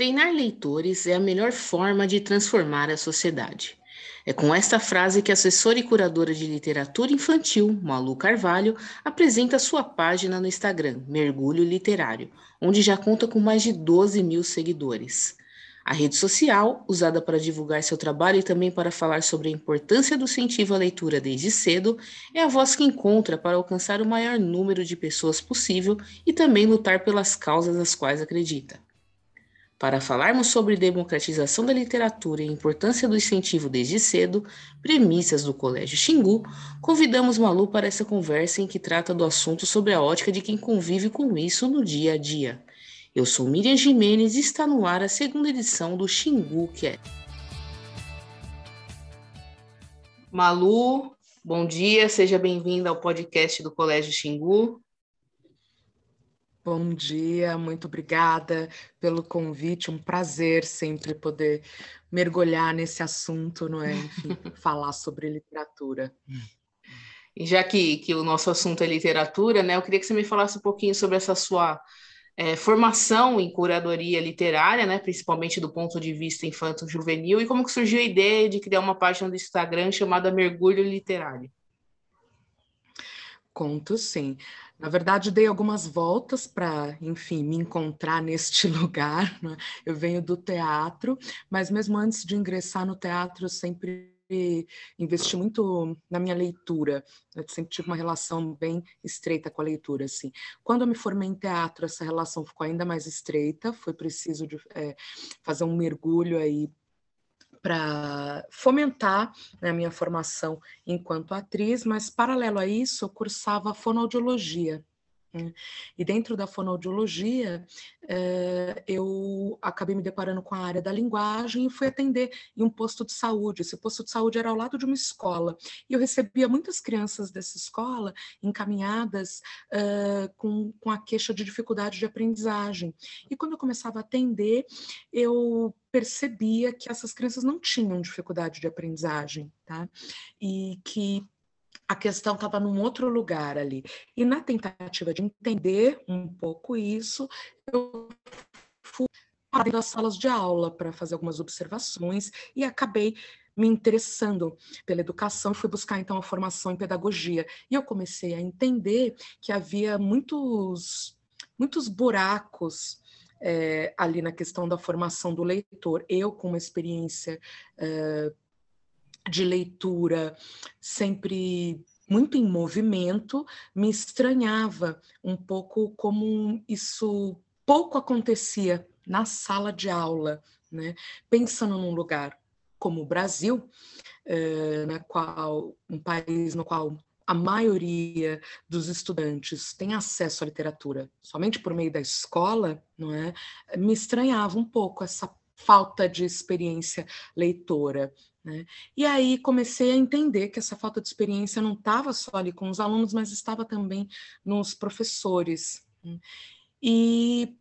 Treinar leitores é a melhor forma de transformar a sociedade. É com esta frase que a assessora e curadora de literatura infantil, Malu Carvalho, apresenta sua página no Instagram, Mergulho Literário, onde já conta com mais de 12 mil seguidores. A rede social, usada para divulgar seu trabalho e também para falar sobre a importância do incentivo à leitura desde cedo, é a voz que encontra para alcançar o maior número de pessoas possível e também lutar pelas causas às quais acredita. Para falarmos sobre democratização da literatura e a importância do incentivo desde cedo, premissas do Colégio Xingu, convidamos Malu para essa conversa em que trata do assunto sobre a ótica de quem convive com isso no dia a dia. Eu sou Miriam Jimenez e está no ar a segunda edição do Xingu Cast. Malu, bom dia, seja bem-vinda ao podcast do Colégio Xingu. Bom dia, muito obrigada pelo convite. Um prazer sempre poder mergulhar nesse assunto, não é? Enfim, falar sobre literatura. E já que, que o nosso assunto é literatura, né? Eu queria que você me falasse um pouquinho sobre essa sua é, formação em curadoria literária, né? Principalmente do ponto de vista infanto-juvenil, e como que surgiu a ideia de criar uma página do Instagram chamada Mergulho Literário. Conto sim. Na verdade, dei algumas voltas para, enfim, me encontrar neste lugar. Né? Eu venho do teatro, mas mesmo antes de ingressar no teatro, eu sempre investi muito na minha leitura. Eu sempre tive uma relação bem estreita com a leitura, assim. Quando eu me formei em teatro, essa relação ficou ainda mais estreita. Foi preciso de, é, fazer um mergulho aí para fomentar né, a minha formação enquanto atriz, mas paralelo a isso, eu cursava fonoaudiologia. Né? E dentro da fonoaudiologia, eh, eu acabei me deparando com a área da linguagem e fui atender em um posto de saúde. Esse posto de saúde era ao lado de uma escola. E eu recebia muitas crianças dessa escola encaminhadas eh, com, com a queixa de dificuldade de aprendizagem. E quando eu começava a atender, eu percebia que essas crianças não tinham dificuldade de aprendizagem, tá? E que a questão estava num outro lugar ali. E na tentativa de entender um pouco isso, eu fui para das salas de aula para fazer algumas observações e acabei me interessando pela educação, fui buscar então a formação em pedagogia. E eu comecei a entender que havia muitos muitos buracos é, ali na questão da formação do leitor. Eu, com uma experiência é, de leitura sempre muito em movimento, me estranhava um pouco como isso pouco acontecia na sala de aula, né? Pensando num lugar como o Brasil, eh, na qual um país no qual a maioria dos estudantes tem acesso à literatura somente por meio da escola, não é? Me estranhava um pouco essa falta de experiência leitora. Né? E aí comecei a entender que essa falta de experiência não estava só ali com os alunos, mas estava também nos professores. Né? E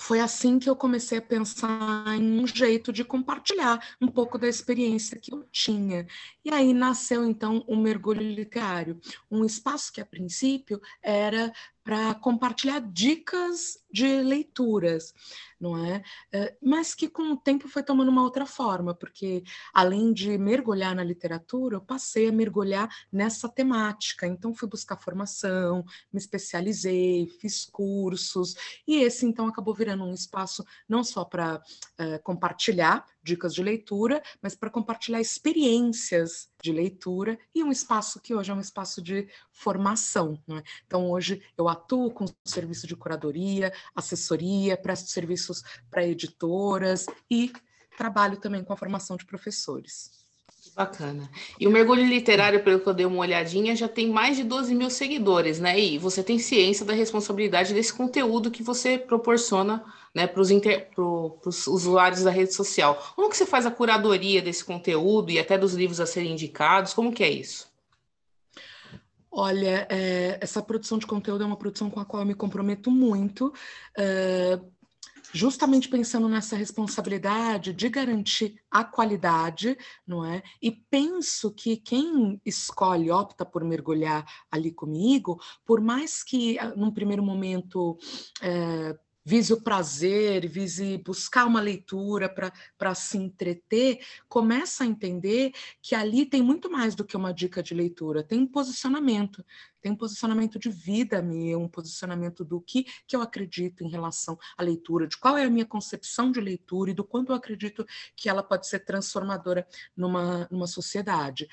foi assim que eu comecei a pensar em um jeito de compartilhar um pouco da experiência que eu tinha. E aí nasceu então o mergulho literário, um espaço que a princípio era para compartilhar dicas de leituras, não é? é? Mas que com o tempo foi tomando uma outra forma, porque além de mergulhar na literatura, eu passei a mergulhar nessa temática. Então fui buscar formação, me especializei, fiz cursos, e esse então acabou virando um espaço não só para é, compartilhar dicas de leitura, mas para compartilhar experiências de leitura e um espaço que hoje é um espaço de formação. Né? Então, hoje eu atuo com serviço de curadoria, assessoria, presto serviços para editoras e trabalho também com a formação de professores. Bacana. E o Mergulho Literário, pelo que eu dei uma olhadinha, já tem mais de 12 mil seguidores, né? E você tem ciência da responsabilidade desse conteúdo que você proporciona né, para os inter... usuários da rede social. Como que você faz a curadoria desse conteúdo e até dos livros a serem indicados? Como que é isso? Olha, é, essa produção de conteúdo é uma produção com a qual eu me comprometo muito. É, justamente pensando nessa responsabilidade de garantir a qualidade, não é? E penso que quem escolhe, opta por mergulhar ali comigo, por mais que ah, num primeiro momento é, vise o prazer, vise buscar uma leitura para se entreter, começa a entender que ali tem muito mais do que uma dica de leitura, tem um posicionamento, tem um posicionamento de vida meu, um posicionamento do que, que eu acredito em relação à leitura, de qual é a minha concepção de leitura e do quanto eu acredito que ela pode ser transformadora numa, numa sociedade.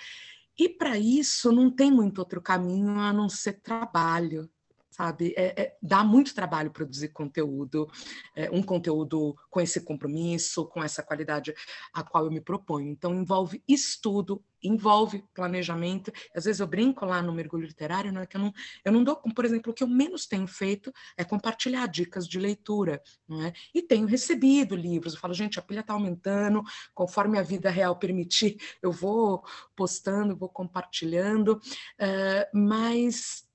E para isso não tem muito outro caminho a não ser trabalho, sabe? É, é, dá muito trabalho produzir conteúdo, é, um conteúdo com esse compromisso, com essa qualidade a qual eu me proponho. Então, envolve estudo, envolve planejamento. Às vezes eu brinco lá no mergulho literário, não é que eu não, eu não dou, por exemplo, o que eu menos tenho feito é compartilhar dicas de leitura, não é? E tenho recebido livros. Eu falo, gente, a pilha está aumentando, conforme a vida real permitir, eu vou postando, vou compartilhando, uh, mas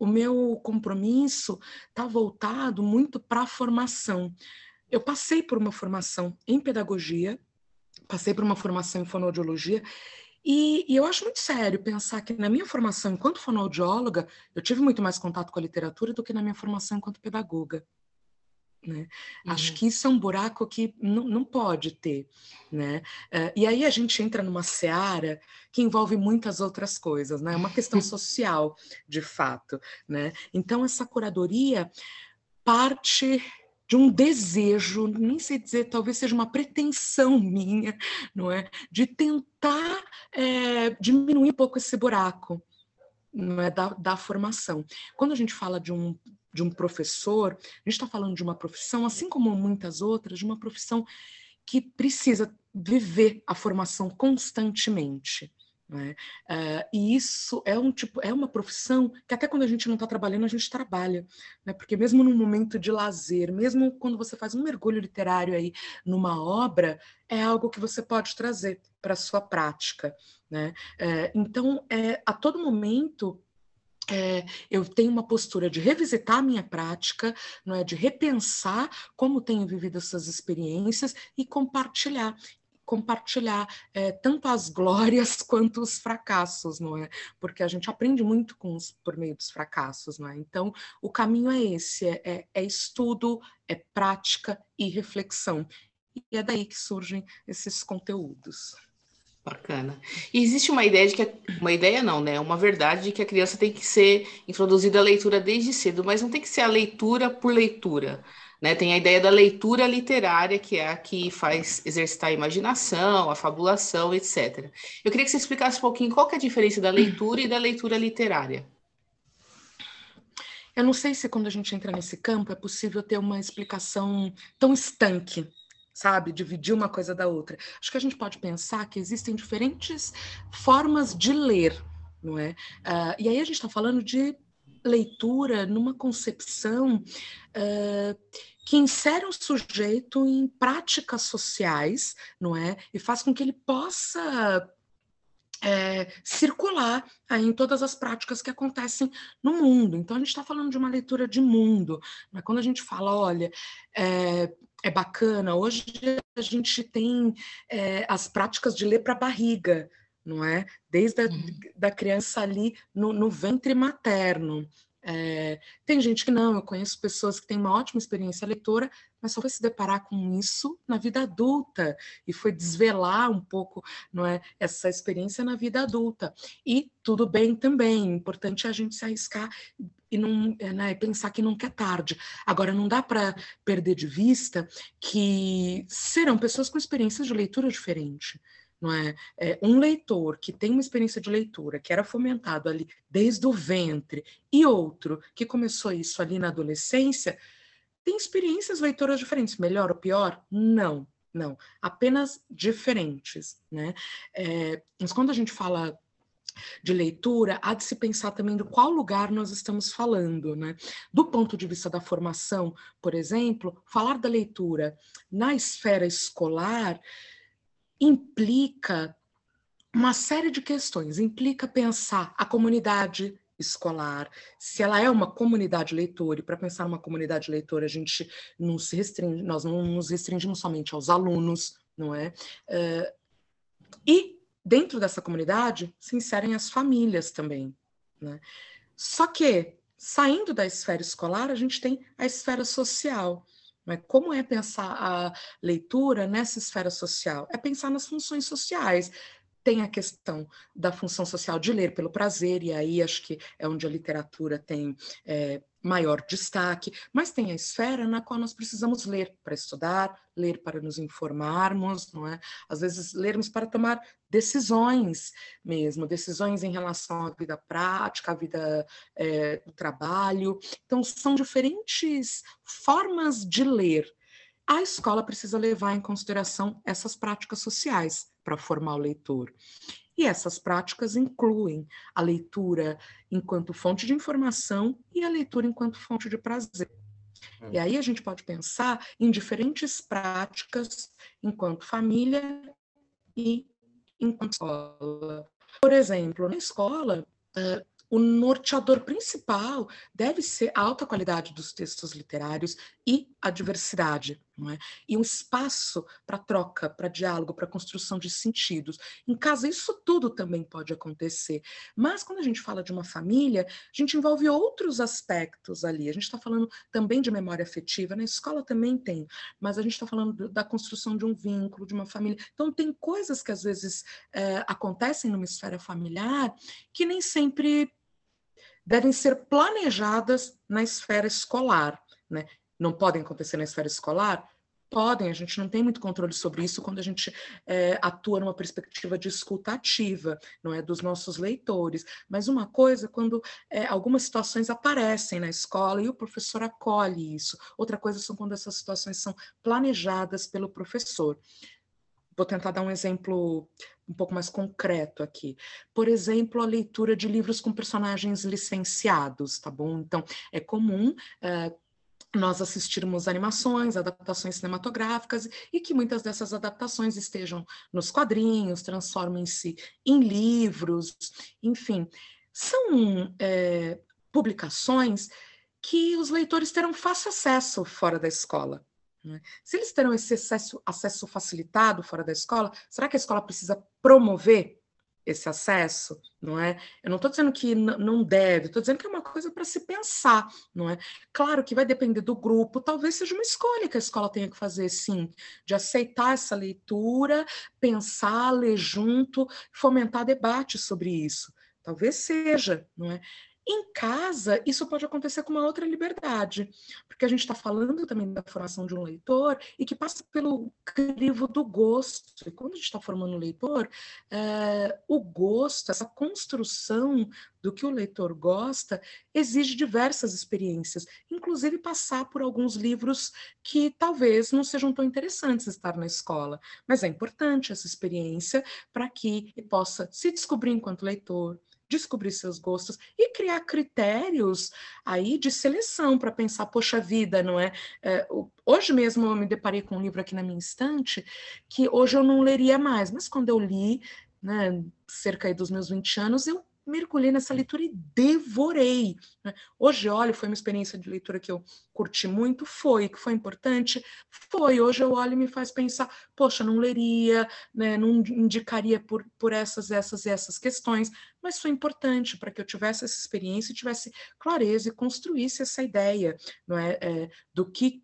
o meu compromisso está voltado muito para a formação. Eu passei por uma formação em pedagogia, passei por uma formação em fonoaudiologia, e, e, eu acho muito sério pensar que na minha formação enquanto fonoaudióloga, eu tive muito mais contato com a literatura do que na minha formação enquanto pedagoga. Né? Uhum. Acho que isso é um buraco que não, não pode ter. Né? Uh, e aí a gente entra numa seara que envolve muitas outras coisas, né? é uma questão social, de fato. Né? Então, essa curadoria parte de um desejo, nem sei dizer, talvez seja uma pretensão minha, não é, de tentar é, diminuir um pouco esse buraco, não é da, da formação. Quando a gente fala de um de um professor, a gente está falando de uma profissão, assim como muitas outras, de uma profissão que precisa viver a formação constantemente. Né? Uh, e isso é um tipo, é uma profissão que até quando a gente não está trabalhando, a gente trabalha, né? Porque mesmo num momento de lazer, mesmo quando você faz um mergulho literário aí numa obra, é algo que você pode trazer para a sua prática, né? Uh, então, é, a todo momento é, eu tenho uma postura de revisitar a minha prática, não é, de repensar como tenho vivido essas experiências e compartilhar compartilhar é, tanto as glórias quanto os fracassos, não é? Porque a gente aprende muito com os, por meio dos fracassos, não é? Então, o caminho é esse: é, é, é estudo, é prática e reflexão. E é daí que surgem esses conteúdos. Bacana. E existe uma ideia de que uma ideia não, né? Uma verdade de que a criança tem que ser introduzida à leitura desde cedo, mas não tem que ser a leitura por leitura. Né? Tem a ideia da leitura literária, que é a que faz exercitar a imaginação, a fabulação, etc. Eu queria que você explicasse um pouquinho qual é a diferença da leitura e da leitura literária. Eu não sei se quando a gente entra nesse campo é possível ter uma explicação tão estanque sabe? Dividir uma coisa da outra. Acho que a gente pode pensar que existem diferentes formas de ler, não é? Uh, e aí a gente está falando de leitura numa concepção uh, que insere o sujeito em práticas sociais, não é? E faz com que ele possa é, circular aí em todas as práticas que acontecem no mundo. Então, a gente está falando de uma leitura de mundo. Mas quando a gente fala, olha, é, é bacana. Hoje a gente tem é, as práticas de ler para a barriga, não é? Desde a uhum. da criança ali no, no ventre materno. É, tem gente que não, eu conheço pessoas que têm uma ótima experiência leitora, mas só foi se deparar com isso na vida adulta e foi desvelar um pouco, não é, essa experiência na vida adulta. E tudo bem também, importante é a gente se arriscar e não né, pensar que nunca é tarde. Agora, não dá para perder de vista que serão pessoas com experiências de leitura diferente. Não é? é? Um leitor que tem uma experiência de leitura que era fomentado ali desde o ventre e outro que começou isso ali na adolescência tem experiências leitoras diferentes, melhor ou pior? Não, não, apenas diferentes, né? É, mas quando a gente fala de leitura, há de se pensar também do qual lugar nós estamos falando, né? Do ponto de vista da formação, por exemplo, falar da leitura na esfera escolar implica uma série de questões, implica pensar a comunidade escolar, se ela é uma comunidade leitora, e para pensar numa comunidade leitora, a gente não se restringe, nós não nos restringimos somente aos alunos, não é? Uh, e dentro dessa comunidade se inserem as famílias também. Né? Só que, saindo da esfera escolar, a gente tem a esfera social. Mas como é pensar a leitura nessa esfera social? É pensar nas funções sociais, tem a questão da função social de ler pelo prazer, e aí acho que é onde a literatura tem é, maior destaque, mas tem a esfera na qual nós precisamos ler para estudar, ler para nos informarmos, não é? Às vezes lermos para tomar decisões mesmo, decisões em relação à vida prática, à vida é, do trabalho. Então são diferentes formas de ler. A escola precisa levar em consideração essas práticas sociais para formar o leitor. E essas práticas incluem a leitura enquanto fonte de informação e a leitura enquanto fonte de prazer. E aí a gente pode pensar em diferentes práticas enquanto família e enquanto escola. Por exemplo, na escola, o norteador principal deve ser a alta qualidade dos textos literários e a diversidade, é? E um espaço para troca, para diálogo, para construção de sentidos. Em casa, isso tudo também pode acontecer. Mas quando a gente fala de uma família, a gente envolve outros aspectos ali. A gente está falando também de memória afetiva, na escola também tem, mas a gente está falando da construção de um vínculo, de uma família. Então, tem coisas que às vezes é, acontecem numa esfera familiar que nem sempre devem ser planejadas na esfera escolar. Né? Não podem acontecer na esfera escolar? Podem, a gente não tem muito controle sobre isso quando a gente é, atua numa perspectiva de escuta ativa, não é, dos nossos leitores. Mas uma coisa, quando é, algumas situações aparecem na escola e o professor acolhe isso. Outra coisa são quando essas situações são planejadas pelo professor. Vou tentar dar um exemplo um pouco mais concreto aqui. Por exemplo, a leitura de livros com personagens licenciados, tá bom? Então, é comum. Uh, nós assistirmos animações, adaptações cinematográficas e que muitas dessas adaptações estejam nos quadrinhos, transformem-se em livros, enfim, são é, publicações que os leitores terão fácil acesso fora da escola. Né? Se eles terão esse acesso, acesso facilitado fora da escola, será que a escola precisa promover esse acesso, não é? Eu não estou dizendo que não deve, estou dizendo que é uma coisa para se pensar, não é? Claro que vai depender do grupo, talvez seja uma escolha que a escola tenha que fazer, sim, de aceitar essa leitura, pensar, ler junto, fomentar debate sobre isso. Talvez seja, não é? Em casa, isso pode acontecer com uma outra liberdade, porque a gente está falando também da formação de um leitor e que passa pelo crivo do gosto. E quando a gente está formando um leitor, é, o gosto, essa construção do que o leitor gosta, exige diversas experiências, inclusive passar por alguns livros que talvez não sejam tão interessantes estar na escola, mas é importante essa experiência para que ele possa se descobrir enquanto leitor, descobrir seus gostos e criar critérios aí de seleção para pensar, poxa vida, não é? é? Hoje mesmo eu me deparei com um livro aqui na minha estante que hoje eu não leria mais, mas quando eu li, né, cerca dos meus 20 anos, eu mergulhei nessa leitura e devorei. Né? Hoje, olha, foi uma experiência de leitura que eu curti muito, foi, que foi importante, foi. Hoje eu olho e me faz pensar, poxa, não leria, né, não indicaria por, por essas, essas e essas questões, mas foi importante para que eu tivesse essa experiência e tivesse clareza e construísse essa ideia não é, é do que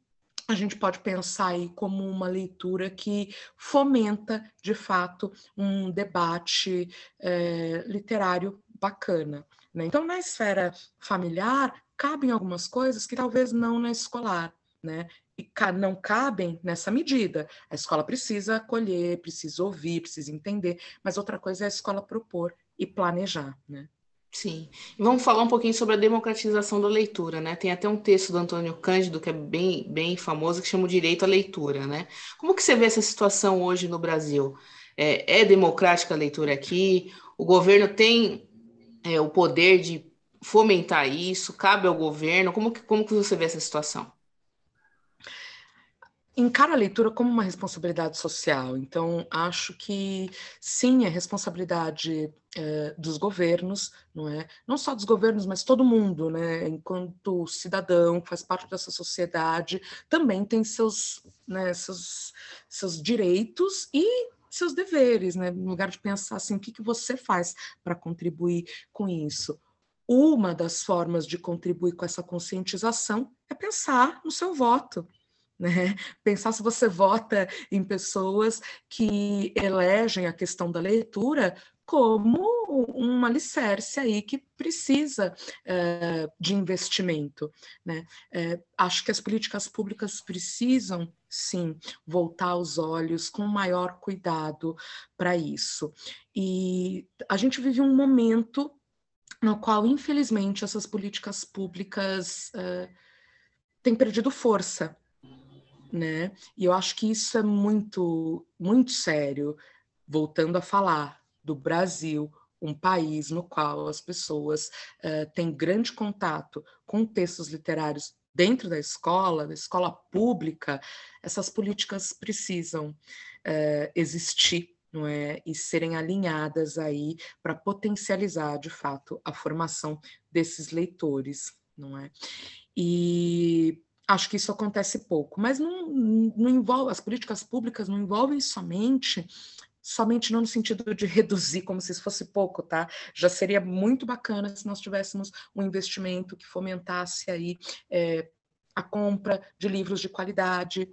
a gente pode pensar aí como uma leitura que fomenta, de fato, um debate é, literário bacana. Né? Então, na esfera familiar, cabem algumas coisas que talvez não na escolar. Né? E não cabem nessa medida. A escola precisa acolher, precisa ouvir, precisa entender, mas outra coisa é a escola propor e planejar. Né? Sim. E vamos falar um pouquinho sobre a democratização da leitura, né? Tem até um texto do Antônio Cândido que é bem, bem famoso que chama o direito à leitura, né? Como que você vê essa situação hoje no Brasil? É, é democrática a leitura aqui? O governo tem é, o poder de fomentar isso? Cabe ao governo? Como que, como que você vê essa situação? encara a leitura como uma responsabilidade social. Então, acho que sim, é responsabilidade é, dos governos, não é? Não só dos governos, mas todo mundo, né? Enquanto cidadão, faz parte dessa sociedade, também tem seus, né, seus, seus direitos e seus deveres, né? No lugar de pensar assim, o que, que você faz para contribuir com isso? Uma das formas de contribuir com essa conscientização é pensar no seu voto, né? Pensar se você vota em pessoas que elegem a questão da leitura como um alicerce aí que precisa é, de investimento. Né? É, acho que as políticas públicas precisam, sim, voltar os olhos com maior cuidado para isso. E a gente vive um momento no qual, infelizmente, essas políticas públicas é, têm perdido força. Né? E eu acho que isso é muito, muito sério. Voltando a falar, do Brasil, um país no qual as pessoas uh, têm grande contato com textos literários dentro da escola, da escola pública, essas políticas precisam uh, existir não é? e serem alinhadas aí para potencializar de fato a formação desses leitores, não é? E acho que isso acontece pouco, mas não, não envolve as políticas públicas não envolvem somente somente não no sentido de reduzir como se isso fosse pouco, tá? Já seria muito bacana se nós tivéssemos um investimento que fomentasse aí é, a compra de livros de qualidade,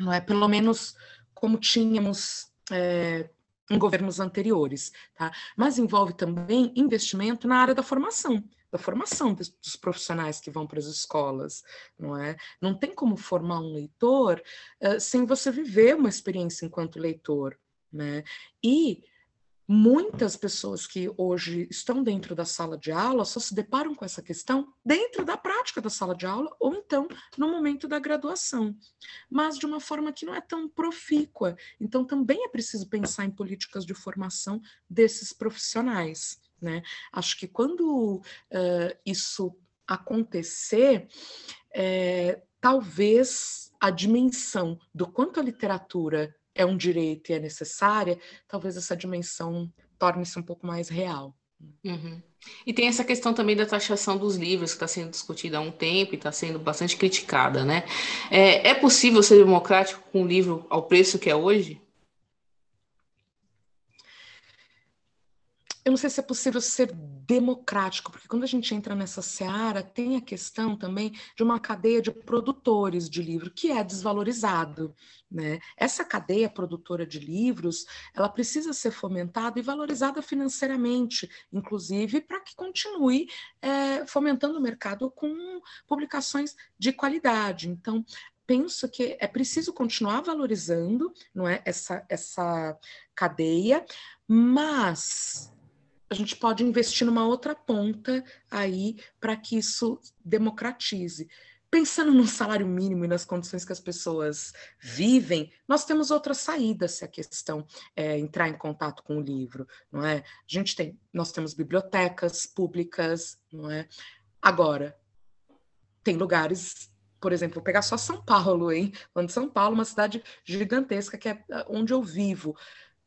não é? Pelo menos como tínhamos é, em governos anteriores, tá? Mas envolve também investimento na área da formação, da formação dos, dos, profissionais que vão para as escolas, não é? Não tem como formar um leitor uh, sem você viver uma experiência enquanto leitor, né? E muitas pessoas que hoje estão dentro da sala de aula só se deparam com essa questão dentro da prática da sala de aula ou então no momento da graduação, mas de uma forma que não é tão profícua. Então também é preciso pensar em políticas de formação desses profissionais. Né? Acho que quando uh, isso acontecer, é, talvez a dimensão do quanto a literatura é um direito e é necessária, talvez essa dimensão torne-se um pouco mais real. Uhum. E tem essa questão também da taxação dos livros, que está sendo discutida há um tempo e está sendo bastante criticada, né? É, é possível ser democrático com um livro ao preço que é hoje? Eu não sei se é possível ser democrático, porque quando a gente entra nessa seara, tem a questão também de uma cadeia de produtores de livro que é desvalorizado. Né? Essa cadeia produtora de livros, ela precisa ser fomentada e valorizada financeiramente, inclusive para que continue é, fomentando o mercado com publicações de qualidade. Então, penso que é preciso continuar valorizando não é essa, essa cadeia, mas a gente pode investir numa outra ponta aí para que isso democratize. Pensando no salário mínimo e nas condições que as pessoas vivem, nós temos outras saídas se a questão é entrar em contato com o livro, não é? A gente tem, nós temos bibliotecas públicas, não é? Agora, tem lugares por exemplo, vou pegar só São Paulo, hein? Falando de São Paulo, uma cidade gigantesca que é onde eu vivo.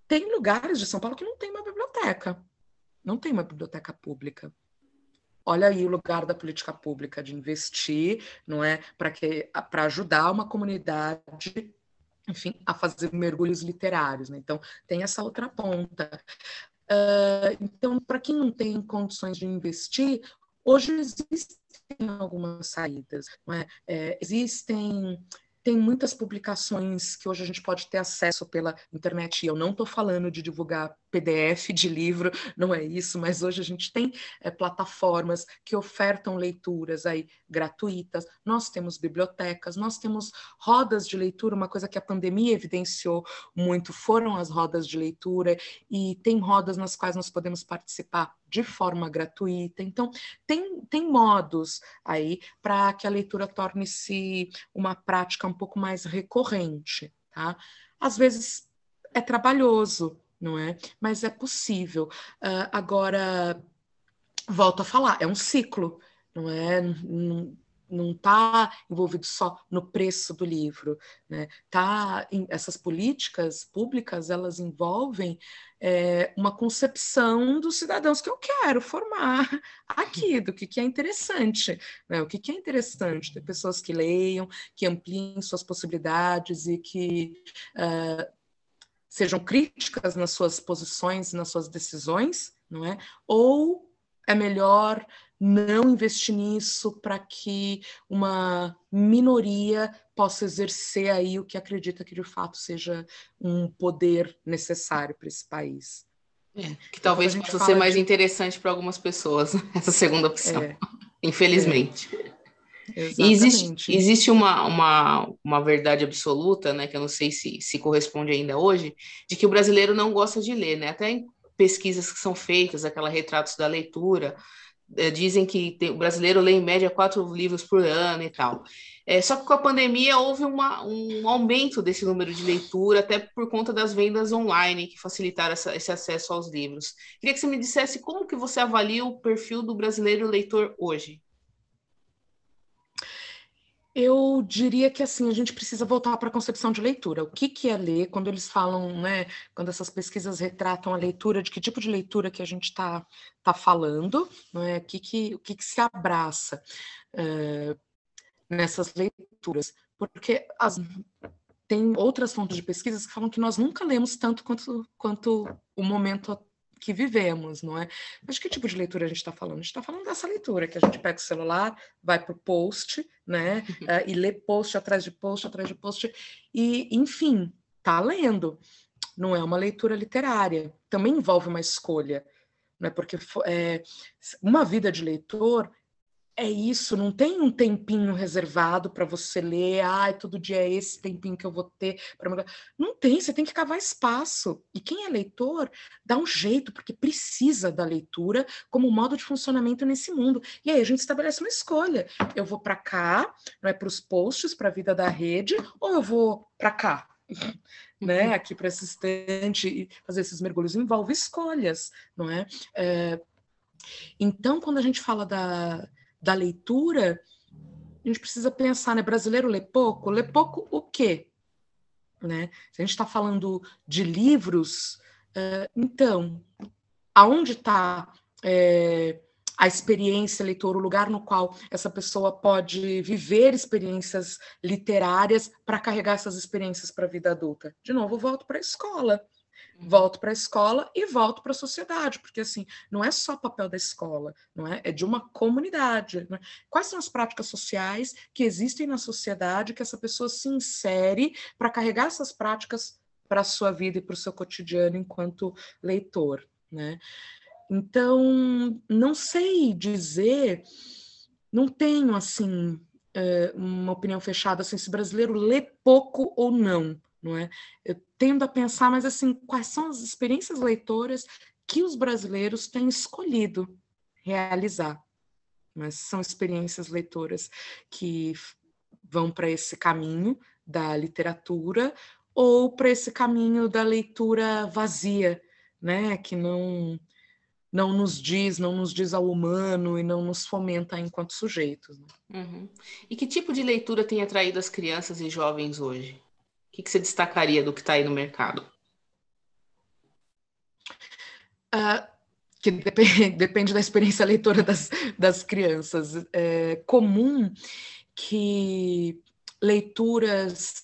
Tem lugares de São Paulo que não tem uma biblioteca não tem uma biblioteca pública. Olha aí o lugar da política pública de investir, não é, para que para ajudar uma comunidade, enfim, a fazer mergulhos literários. Né? Então tem essa outra ponta. Uh, então, para quem não tem condições de investir, hoje existem algumas saídas. É? É, existem tem muitas publicações que hoje a gente pode ter acesso pela internet. E eu não estou falando de divulgar PDF de livro, não é isso, mas hoje a gente tem é, plataformas que ofertam leituras aí gratuitas, nós temos bibliotecas, nós temos rodas de leitura, uma coisa que a pandemia evidenciou muito foram as rodas de leitura, e tem rodas nas quais nós podemos participar de forma gratuita. Então, tem, tem modos aí para que a leitura torne-se uma prática um pouco mais recorrente, tá? Às vezes é trabalhoso, não é? Mas é possível. Uh, agora, volto a falar, é um ciclo, não é? Não, não está envolvido só no preço do livro, né? Tá, em, essas políticas públicas elas envolvem é, uma concepção dos cidadãos que eu quero formar aqui, do que, que é interessante, né? O que, que é interessante ter pessoas que leiam, que ampliem suas possibilidades e que uh, sejam críticas nas suas posições, nas suas decisões, não é? Ou é melhor não investir nisso para que uma minoria possa exercer aí o que acredita que de fato seja um poder necessário para esse país. É, que talvez possa ser mais de... interessante para algumas pessoas, essa segunda opção, é, infelizmente. É, existe, existe uma, uma, uma verdade absoluta, né, que eu não sei se, se corresponde ainda hoje, de que o brasileiro não gosta de ler, né? Até em pesquisas que são feitas, aquela retratos da leitura, é, dizem que tem, o brasileiro lê em média quatro livros por ano e tal. É, só que com a pandemia houve uma, um aumento desse número de leitura, até por conta das vendas online que facilitaram essa, esse acesso aos livros. Queria que você me dissesse como que você avalia o perfil do brasileiro leitor hoje. Eu diria que assim a gente precisa voltar para a concepção de leitura. O que, que é ler? Quando eles falam, né? Quando essas pesquisas retratam a leitura, de que tipo de leitura que a gente está tá falando, né? O que, que, o que, que se abraça uh, nessas leituras? Porque as, tem outras fontes de pesquisas que falam que nós nunca lemos tanto quanto, quanto o momento que vivemos, não é? Mas que tipo de leitura a gente está falando? A gente está falando dessa leitura, que a gente pega o celular, vai para o post, né? uh, e lê post atrás de post, atrás de post, e, enfim, tá lendo. Não é uma leitura literária, também envolve uma escolha, né? Porque é, uma vida de leitor é isso, não tem um tempinho reservado para você ler, ai, ah, todo dia é esse tempinho que eu vou ter para Não tem, você tem que cavar espaço. E quem é leitor dá um jeito, porque precisa da leitura como modo de funcionamento nesse mundo. E aí a gente estabelece uma escolha. Eu vou para cá, não é para os posts, para a vida da rede, ou eu vou para cá? né, aqui para esse estante e fazer esses mergulhos envolve escolhas, não é? é? Então, quando a gente fala da, da leitura, a gente precisa pensar, né? Brasileiro lê pouco? Lê pouco o quê? Né? Se a gente está falando de livros, uh, então, aonde está é, a experiência leitora, o lugar no qual essa pessoa pode viver experiências literárias para carregar essas experiências para a vida adulta? De novo, volto para a escola volto para a escola e volto para a sociedade, porque assim, não é só papel da escola, não é? É de uma comunidade. Né? Quais são as práticas sociais que existem na sociedade que essa pessoa se insere para carregar essas práticas para a sua vida e para o seu cotidiano enquanto leitor, né? Então, não sei dizer, não tenho assim eh, uma opinião fechada assim, se brasileiro lê pouco ou não não é? Eu tendo a pensar, mas assim, quais são as experiências leitoras que os brasileiros têm escolhido realizar? Mas são experiências leitoras que vão para esse caminho da literatura ou para esse caminho da leitura vazia, né? Que não não nos diz, não nos diz ao humano e não nos fomenta enquanto sujeitos. Né? Uhum. E que tipo de leitura tem atraído as crianças e jovens hoje? Que, que você destacaria do que está aí no mercado? Uh, que depende, depende, da experiência leitora das, das crianças. É comum que leituras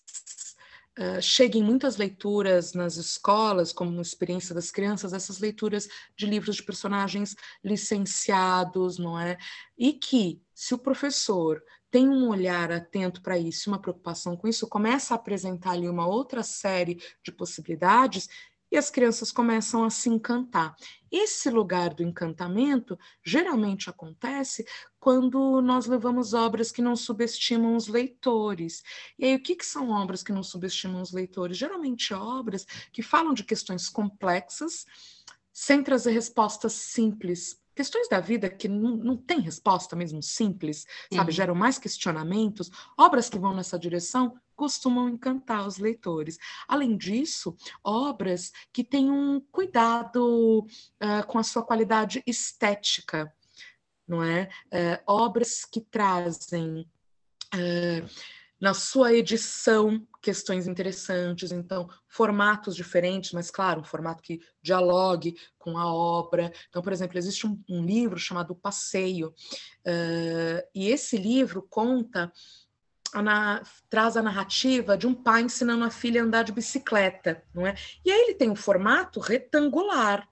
Uh, cheguem muitas leituras nas escolas, como experiência das crianças, essas leituras de livros de personagens licenciados, não é? E que, se o professor tem um olhar atento para isso, uma preocupação com isso, começa a apresentar ali uma outra série de possibilidades e as crianças começam a se encantar. Esse lugar do encantamento geralmente acontece quando nós levamos obras que não subestimam os leitores. E aí, o que, que são obras que não subestimam os leitores? Geralmente obras que falam de questões complexas, sem trazer respostas simples questões da vida que não, não tem resposta mesmo simples, sabe, uhum. geram mais questionamentos, obras que vão nessa direção costumam encantar os leitores. Além disso, obras que têm um cuidado uh, com a sua qualidade estética, não é? Uh, obras que trazem uh, na sua edição questões interessantes, então formatos diferentes, mas claro, um formato que dialogue com a obra. Então, por exemplo, existe um, um livro chamado Passeio, uh, e esse livro conta a, traz a narrativa de um pai ensinando a filha a andar de bicicleta, não é? E aí ele tem um formato retangular.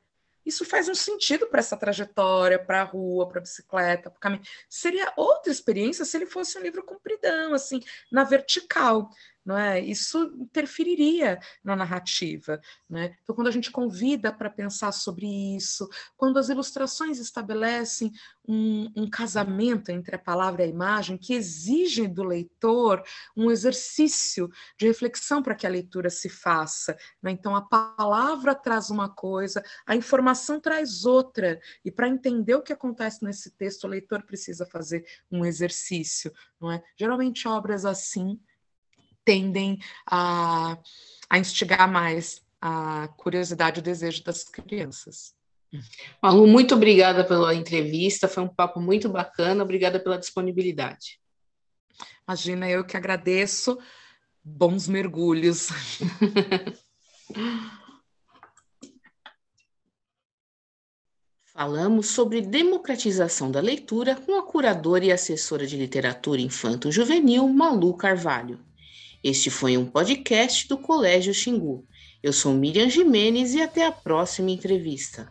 isso faz um sentido para essa trajetória, para a rua, para a bicicleta, para o caminho. Seria outra experiência se ele fosse um livro compridão, assim, na vertical não é? Isso interferiria na narrativa, né? Então, quando a gente convida para pensar sobre isso, quando as ilustrações estabelecem um, um, casamento entre a palavra e a imagem que exige do leitor um exercício de reflexão para que a leitura se faça, né? Então, a palavra traz uma coisa, a informação traz outra, e para entender o que acontece nesse texto, o leitor precisa fazer um exercício, não é? Geralmente obras assim tendem a, a instigar mais a curiosidade e o desejo das crianças. Malu, muito obrigada pela entrevista, foi um papo muito bacana, obrigada pela disponibilidade. Imagina, eu que agradeço. Bons mergulhos. Falamos sobre democratização da leitura com a curadora e assessora de literatura infanto-juvenil Malu Carvalho. Este foi um podcast do Colégio Xingu. Eu sou Miriam Jimenez e até a próxima entrevista.